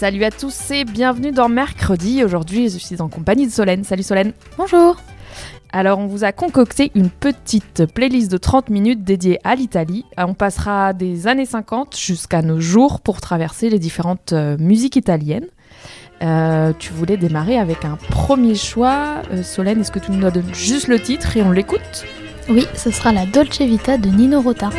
Salut à tous et bienvenue dans Mercredi. Aujourd'hui, je suis en compagnie de Solène. Salut Solène. Bonjour. Alors, on vous a concocté une petite playlist de 30 minutes dédiée à l'Italie. Euh, On passera des années 50 jusqu'à nos jours pour traverser les différentes euh, musiques italiennes. Euh, tu voulais démarrer avec un premier choix. Euh, Solène, est-ce que tu nous donnes juste le titre et on l'écoute? Oui, ce sera la Dolce Vita de Nino Rota.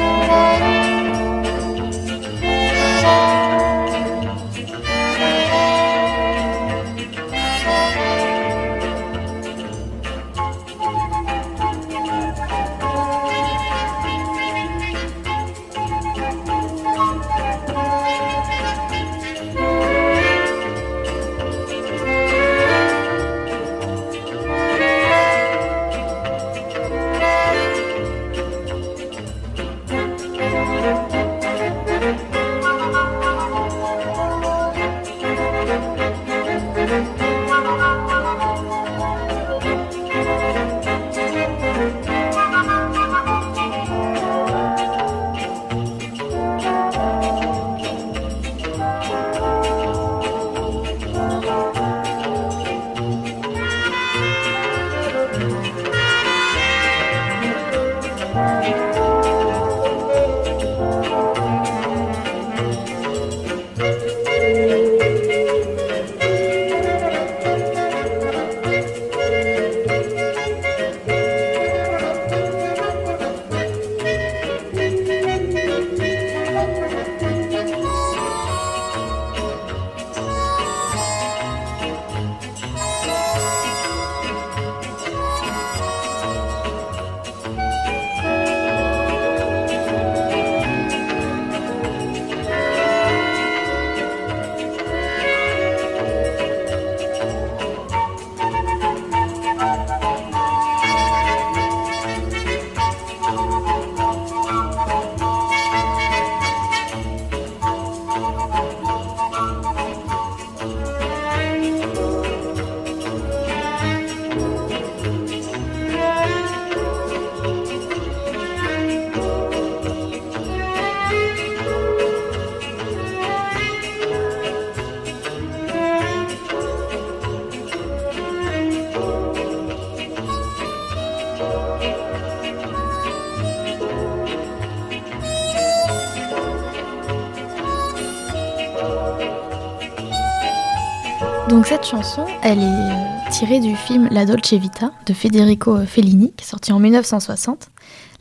Donc cette chanson, elle est euh, tirée du film La Dolce Vita de Federico Fellini, qui sorti en 1960.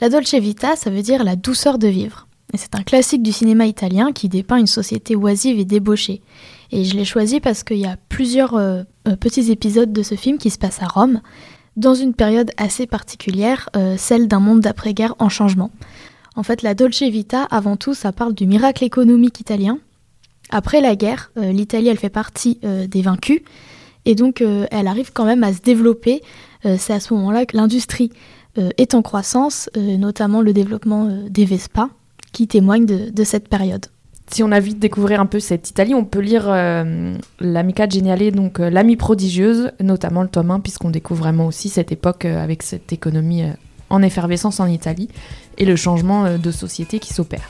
La Dolce Vita, ça veut dire la douceur de vivre. Et c'est un classique du cinéma italien qui dépeint une société oisive et débauchée. Et je l'ai choisi parce qu'il y a plusieurs euh, euh, petits épisodes de ce film qui se passent à Rome, dans une période assez particulière, celle d'un monde d'après-guerre en changement. En fait, la Dolce Vita, avant tout, ça parle du miracle économique italien, après la guerre, euh, l'Italie, elle fait partie euh, des vaincus, et donc euh, elle arrive quand même à se développer. C'est à ce moment-là que l'industrie est en croissance, notamment le développement des Vespa, qui témoigne de, cette période. Si on a envie de découvrir un peu cette Italie, on peut lire l'Amica Geniale, donc l'amie prodigieuse, notamment le tome 1, puisqu'on découvre vraiment aussi cette époque avec cette économie en effervescence en Italie et le changement de société qui s'opère.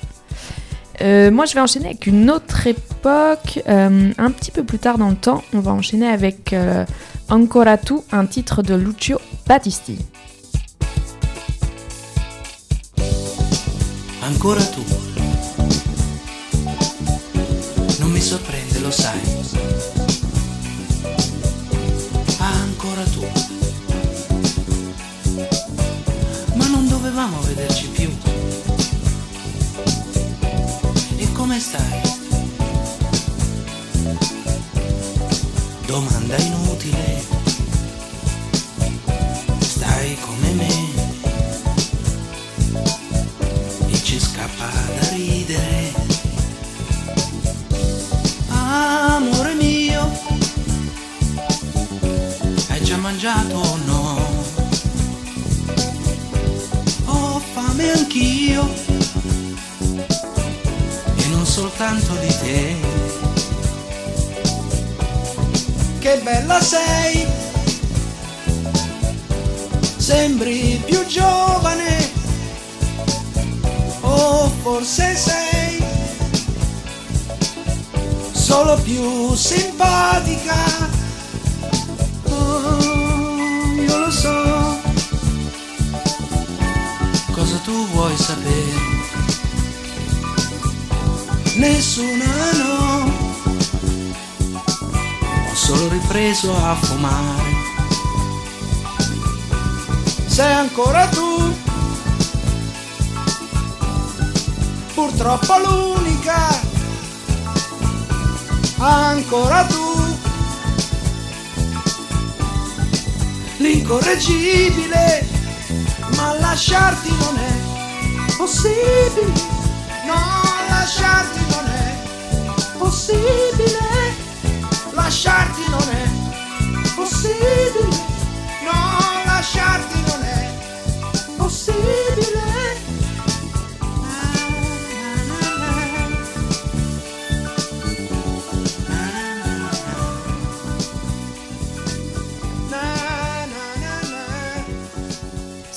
Euh, moi, je vais enchaîner avec une autre époque, euh, un petit peu plus tard dans le temps. On va enchaîner avec euh, Ancora tu, un titre de Lucio Battisti. Ancora tu. Non mi sorprende, lo sai. Ancora tu. Ma non dovevamo vederci sembra inutile, stai come me e ci scappa da ridere. Amore mio, hai già mangiato o no? Ho fame anch'io e non soltanto di te. Che bella sei, sembri più giovane, o forse sei solo più simpatica. Oh, io lo so cosa tu vuoi sapere. Nessuna no, solo ripreso a fumare. Sei ancora tu, purtroppo l'unica, ancora tu. L'incorreggibile, ma lasciarti non è possibile, no, lasciarti non è possibile,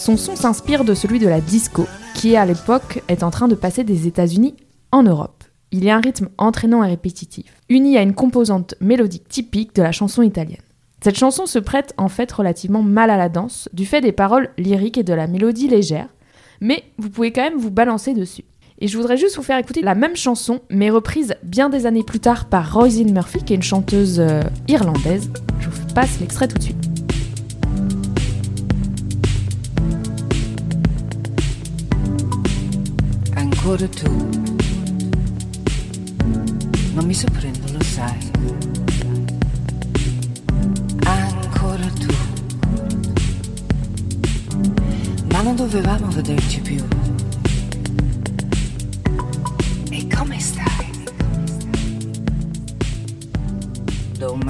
Son son s'inspire de celui de la disco, qui à l'époque est en train de passer des États-Unis en Europe. Il y a un rythme entraînant et répétitif, uni à une composante mélodique typique de la chanson italienne. Cette chanson se prête en fait relativement mal à la danse, du fait des paroles lyriques et de la mélodie légère, mais vous pouvez quand même vous balancer dessus. Et je voudrais juste vous faire écouter la même chanson, mais reprise bien des années plus tard par Roisin Murphy, qui est une chanteuse euh, irlandaise. Je vous passe l'extrait tout de suite. E.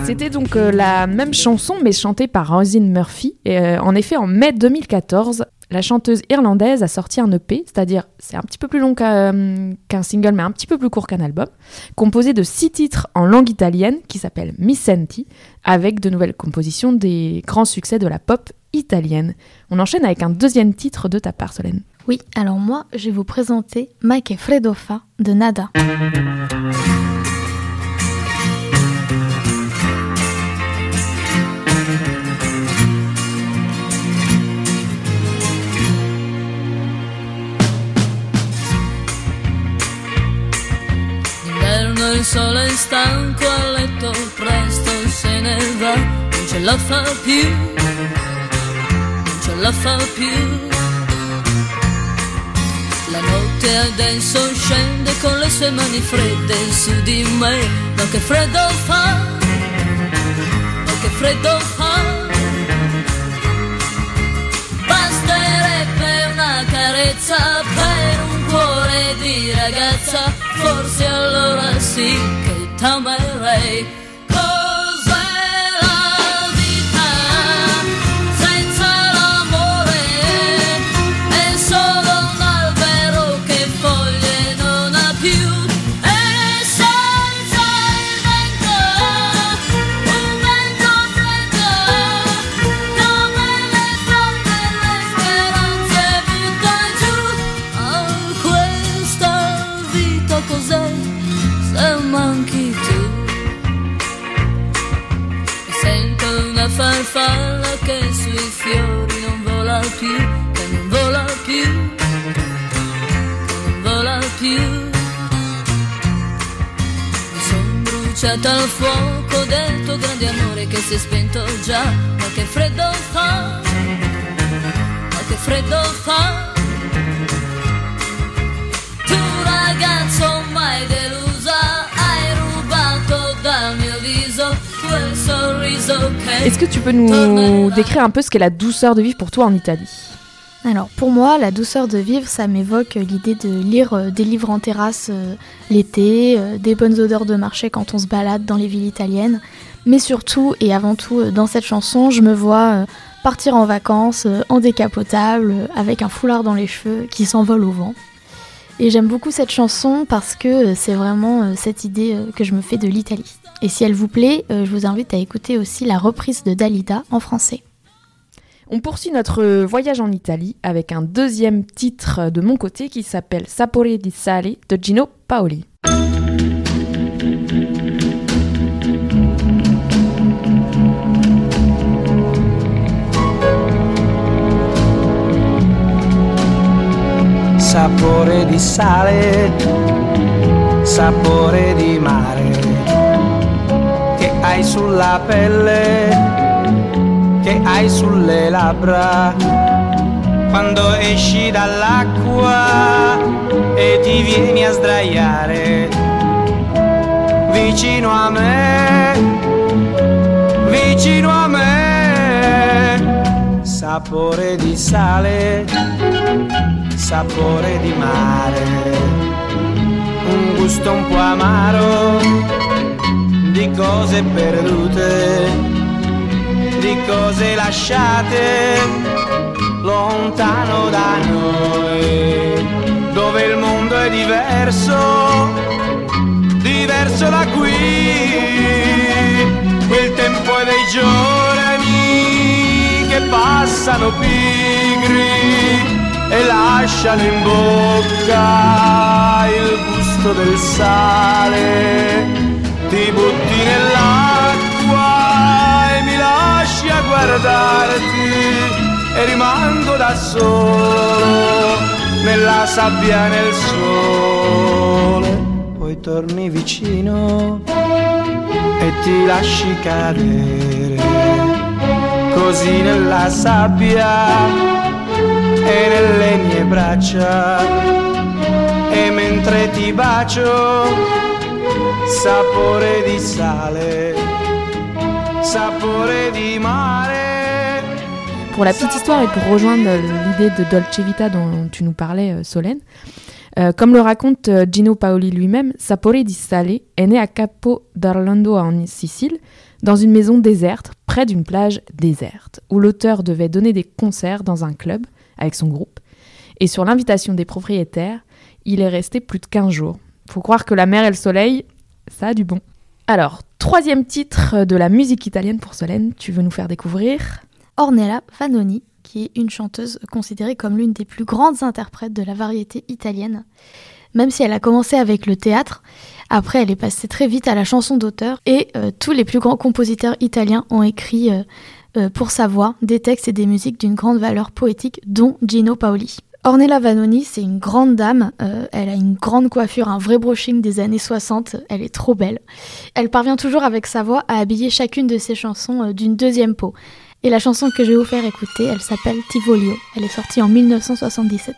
C'était donc euh, la même chanson, mais chantée par Roisin Murphy. Et, euh, en effet, en mai 2014, la chanteuse irlandaise a sorti un EP, c'est-à-dire c'est un petit peu plus long qu'un euh, qu'un single, mais un petit peu plus court qu'un album, composé de six titres en langue italienne qui s'appelle Mi Senti, avec de nouvelles compositions des grands succès de la pop italienne. On enchaîne avec un deuxième titre de ta part, Solène. Oui, alors moi, je vais vous présenter Mike Fredo Fa de Nada. Il sole stanco a letto, presto se ne va, non ce la fa più, non ce la fa più. La notte adesso scende con le sue mani fredde su di me, ma che freddo fa, ma che freddo fa. Basterebbe una carezza per un cuore di ragazza, forse allora sì che t'amerei. Più, che non vola più, che non vola più. Mi son bruciata al fuoco del tuo grande amore che si è spento già, ma che freddo fa, ma che freddo fa. Tu ragazzo mai delusa, Est-ce que tu peux nous décrire un peu ce qu'est la douceur de vivre pour toi en Italie? Alors pour moi, la douceur de vivre, ça m'évoque l'idée de lire euh, des livres en terrasse euh, l'été, euh, des bonnes odeurs de marché quand on se balade dans les villes italiennes. Mais surtout et avant tout, dans cette chanson, je me vois euh, partir en vacances en décapotable, avec un foulard dans les cheveux qui s'envole au vent. Et j'aime beaucoup cette chanson parce que euh, c'est vraiment euh, cette idée euh, que je me fais de l'Italie. Et si elle vous plaît, je vous invite à écouter aussi la reprise de Dalida en français. On poursuit notre voyage en Italie avec un deuxième titre de mon côté qui s'appelle Sapore di Sale de Gino Paoli. Sapore di sale, sapore di mare, che hai sulla pelle, che hai sulle labbra, quando esci dall'acqua e ti vieni a sdraiare vicino a me, vicino a me, sapore di sale sapore di mare, un gusto un po' amaro di cose perdute, di cose lasciate lontano da noi, dove il mondo è diverso, diverso da qui, quel tempo è dei giorni passano pigri e lasciano in bocca il gusto del sale. Ti butti nell'acqua e mi lasci a guardarti e rimango da solo nella sabbia e nel sole. Poi torni vicino e ti lasci cadere così nella sabbia e nelle mie braccia. E mentre ti bacio sapore di sale sapore di mare. Pour la petite histoire et pour rejoindre l'idée de Dolce Vita dont tu nous parlais, euh, Solène, euh, comme le raconte euh, Gino Paoli lui-même, Sapore di Sale est né à Capo d'Orlando en Sicile, dans une maison déserte, près d'une plage déserte, où l'auteur devait donner des concerts dans un club avec son groupe. Et sur l'invitation des propriétaires, il est resté plus de 15 jours. Faut croire que la mer et le soleil, ça a du bon. Alors, troisième titre de la musique italienne pour Solène, tu veux nous faire découvrir? Ornella Vanoni, qui est une chanteuse considérée comme l'une des plus grandes interprètes de la variété italienne. Même si elle a commencé avec le théâtre, après elle est passée très vite à la chanson d'auteur et euh, tous les plus grands compositeurs italiens ont écrit euh, euh, pour sa voix des textes et des musiques d'une grande valeur poétique, dont Gino Paoli. Ornella Vanoni, c'est une grande dame, elle a une grande coiffure, un vrai brushing des années 60, elle est trop belle. Elle parvient toujours avec sa voix à habiller chacune de ses chansons d'une deuxième peau. Et la chanson que je vais vous faire écouter, elle s'appelle Tivolio. Elle est sortie en 1977.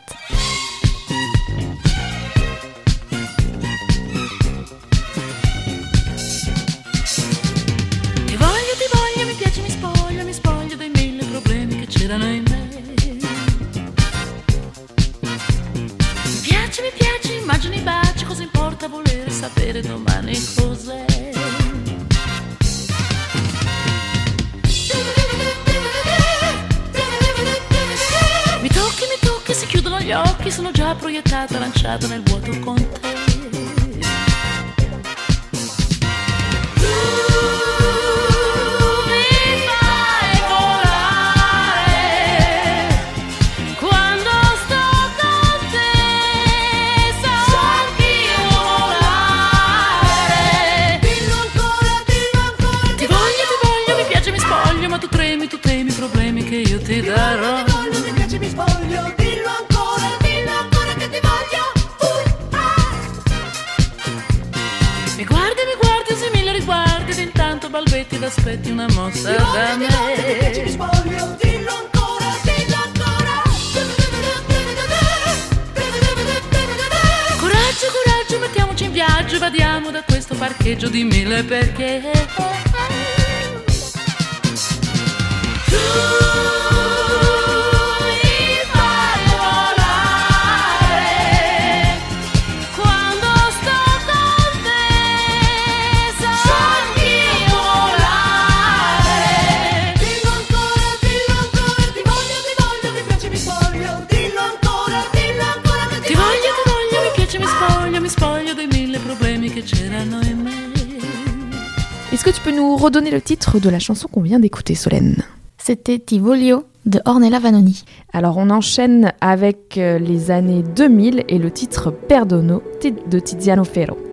C'erano in me. Mi piace, mi piace, immagini baci, cosa importa volere sapere domani cos'è. Mi tocchi, mi tocchi, si chiudono gli occhi, sono già proiettata, lanciata nel vuoto con te. Ti darò mi piace mi spoglio dillo ancora dillo ancora che ti voglio mi guardi, mi guardi, usi mille riguardi ed intanto balbetti ed aspetti una mossa da me. spoglio, dillo ancora, dillo ancora. Coraggio, coraggio, mettiamoci in viaggio, vadiamo da questo parcheggio di mille perché. Tu que tu peux nous redonner le titre de la chanson qu'on vient d'écouter, Solène C'était Ti voglio de Ornella Vanoni. Alors on enchaîne avec euh, les années 2000 et le titre Perdono de Tiziano Ferro.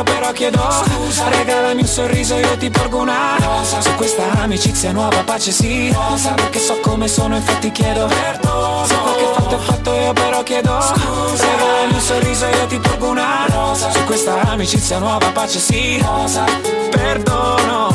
Io però chiedo Scusa. Regalami un sorriso io ti porgo una rosa. Su questa amicizia nuova pace sì. Rosa. Perché so come sono infatti chiedo Perdono. Se quel che fatto è fatto io però chiedo Scusa. Regalami un sorriso io ti porgo una rosa. Su questa amicizia nuova pace sì. Rosa. Perdono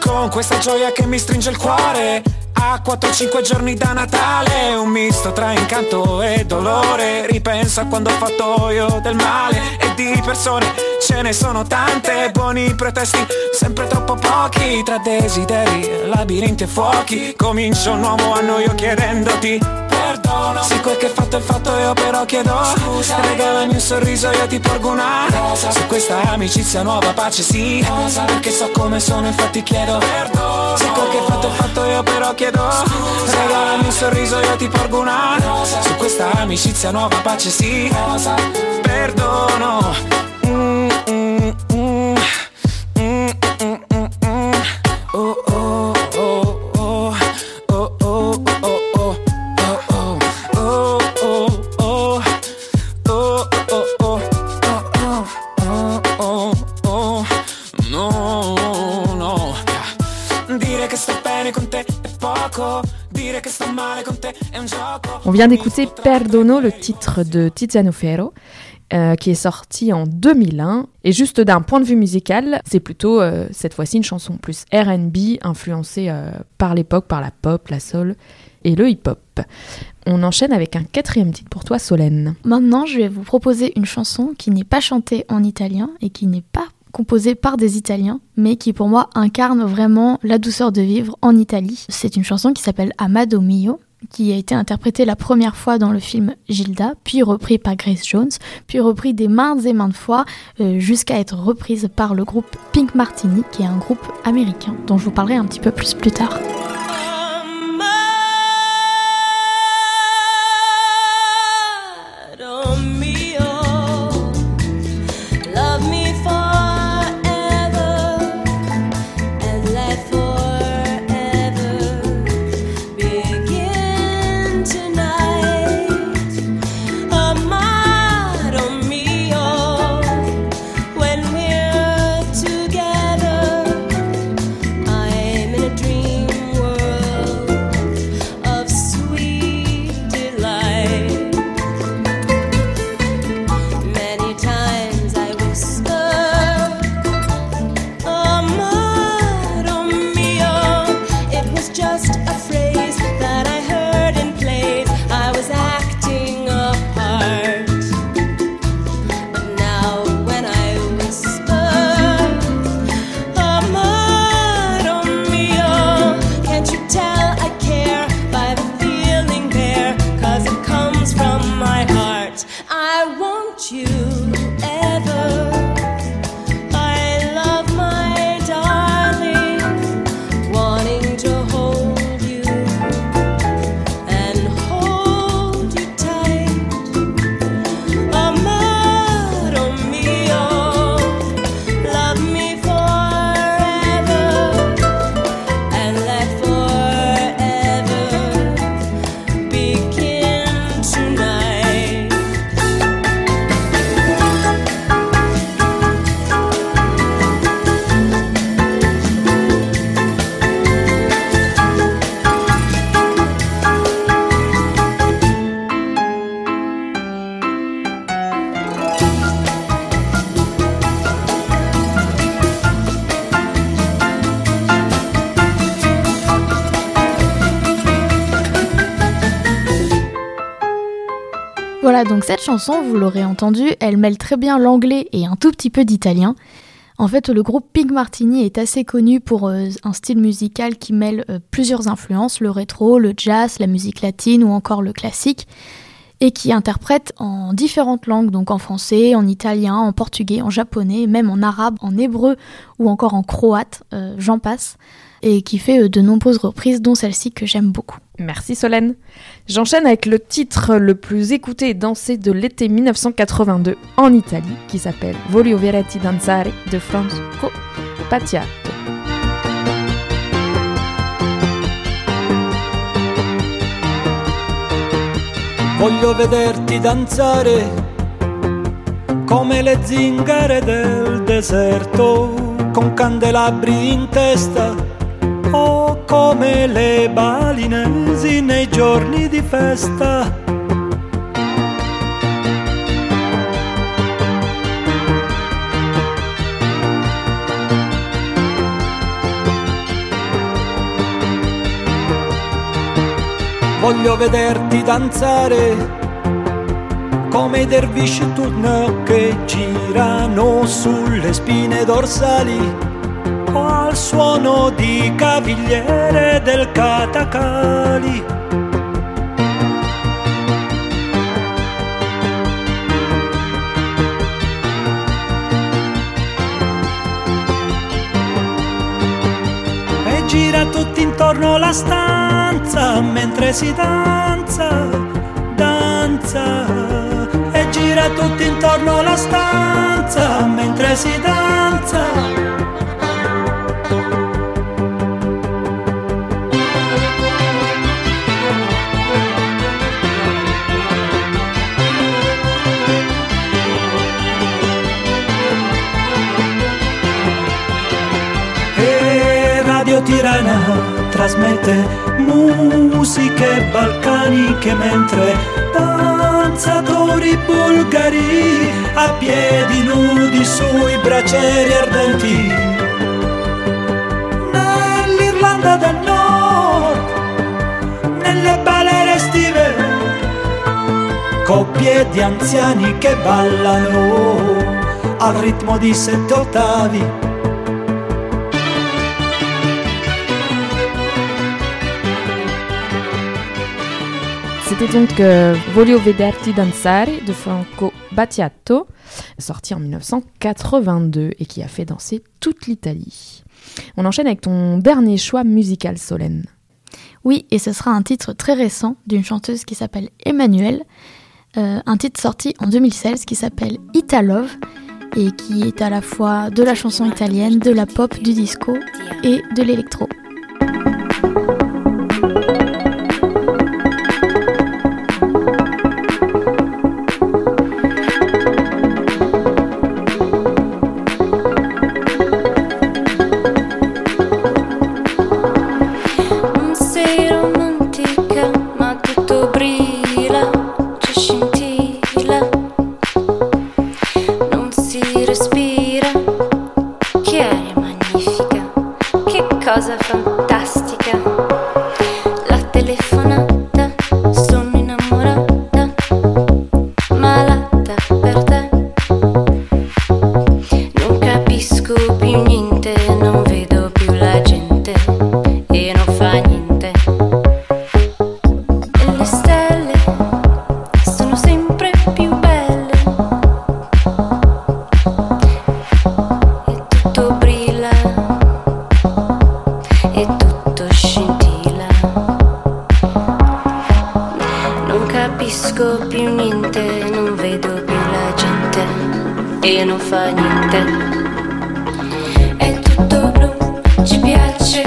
Con questa gioia che mi stringe il cuore. A 4-5 giorni da Natale Un misto tra incanto e dolore. Ripenso a quando ho fatto io del male E di persone ce ne sono tante. Buoni pretesti, sempre troppo pochi. Tra desideri, labirinti e fuochi. Comincio un nuovo anno io chiedendoti Perdono. Se quel che fatto è fatto io però chiedo Scusa. Regalami un sorriso io ti porgo una rosa. Su questa amicizia nuova pace sì. Rosa. Perché so come sono infatti chiedo Perdono. Se quel che fatto è fatto io però chiedo Scusa. Regalami un sorriso io ti porgo una rosa. Su questa amicizia nuova pace sì. Rosa. Perdono On vient d'écouter Perdono, le titre de Tiziano Ferro, euh, qui est sorti en 2001. Et juste d'un point de vue musical, c'est plutôt euh, cette fois-ci une chanson plus RB, influencée euh, par l'époque, par la pop, la soul et le hip-hop. On enchaîne avec un quatrième titre pour toi, Solène. Maintenant, je vais vous proposer une chanson qui n'est pas chantée en italien et qui n'est pas composée par des Italiens, mais qui pour moi incarne vraiment la douceur de vivre en Italie. C'est une chanson qui s'appelle Amado Mio, qui a été interprétée la première fois dans le film Gilda, puis repris par Grace Jones, puis repris des maintes et maintes fois, euh, jusqu'à être reprise par le groupe Pink Martini, qui est un groupe américain, dont je vous parlerai un petit peu plus plus tard. Voilà, donc cette chanson, vous l'aurez entendu, elle mêle très bien l'anglais et un tout petit peu d'italien. En fait, le groupe Pink Martini est assez connu pour euh, un style musical qui mêle euh, plusieurs influences, le rétro, le jazz, la musique latine ou encore le classique. et qui interprète en différentes langues, donc en français, en italien, en portugais, en japonais, même en arabe, en hébreu ou encore en croate, euh, j'en passe, et qui fait de nombreuses reprises, dont celle-ci que j'aime beaucoup. Merci Solène. J'enchaîne avec le titre le plus écouté et dansé de l'été 1982 en Italie, qui s'appelle Voglio Veretti Danzare de Franco Battiato. Voglio vederti danzare come le zingare del deserto, con candelabri in testa, o come le balinesi nei giorni di festa. Voglio vederti danzare come i dervisci turno che girano sulle spine dorsali suono di cavigliere del catacali. E gira tutti intorno la stanza mentre si danza, danza. E gira tutti intorno la stanza mentre si danza. Trasmette musiche balcaniche mentre danzatori bulgari a piedi nudi sui bracieri ardenti. Nell'Irlanda del Nord, nelle balere estive, coppie di anziani che ballano al ritmo di sette ottavi. C'était donc euh, Voglio Vederti Danzare de Franco Battiato, sorti en 1982 et qui a fait danser toute l'Italie. On enchaîne avec ton dernier choix musical, Solène. Oui, et ce sera un titre très récent d'une chanteuse qui s'appelle Emmanuelle, euh, un titre sorti en 2016 qui s'appelle Italove et qui est à la fois de la chanson italienne, de la pop, du disco et de l'électro. don't e non fa niente. È tutto blu, ci piace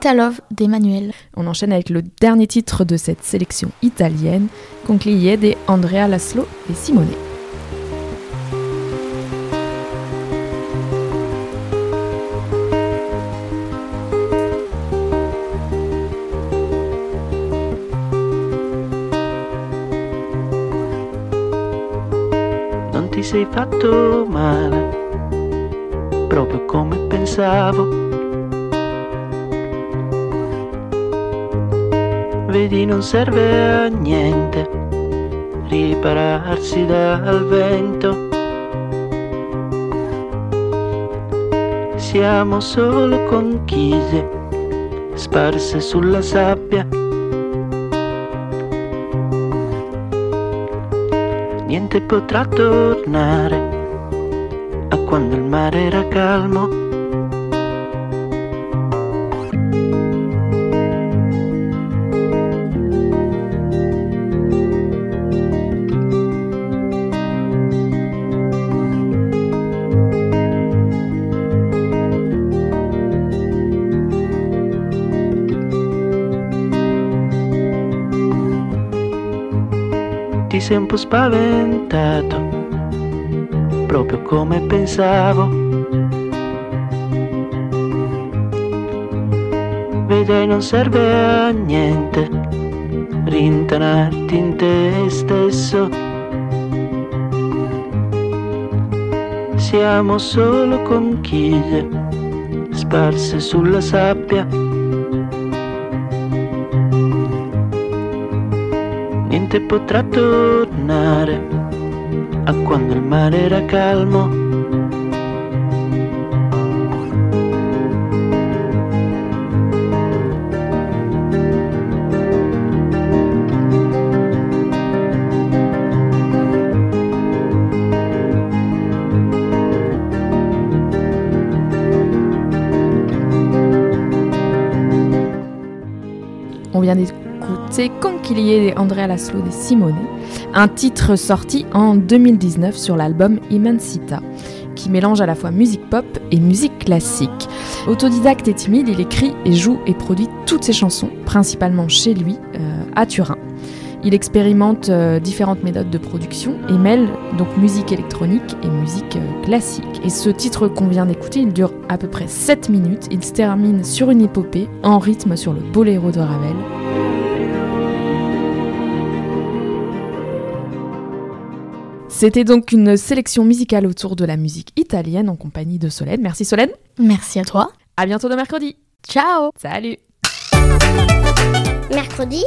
c'était Italove d'Emmanuel. On enchaîne avec le dernier titre de cette sélection italienne, Conclier de Andrea Laszlo et Simone. non ti sei fatto male, proprio come pensavo. Vedi non serve a niente ripararsi dal vento. Siamo solo conchise sparse sulla sabbia. Niente potrà tornare a quando il mare era calmo. Ti sei un po' spaventato, proprio come pensavo. Vedrai non serve a niente rintanarti in te stesso. Siamo solo conchiglie sparse sulla sabbia. Niente potrà tornare a quando il mare era calmo. On vient d'écouter Conquilier d'Andrea Laszlo de Simone, un titre sorti en 2019 sur l'album Immensita, qui mélange à la fois musique pop et musique classique. Autodidacte et timide, il écrit et joue et produit toutes ses chansons, principalement chez lui, euh, à Turin. Il expérimente euh, différentes méthodes de production et mêle donc musique électronique et musique euh, classique. Et ce titre qu'on vient d'écouter, il dure à peu près 7 minutes. Il se termine sur une épopée en rythme sur le boléro de Ravel. C'était donc une sélection musicale autour de la musique italienne en compagnie de Solène. Merci Solène. Merci à toi. À bientôt de mercredi. Ciao Salut Mercredi,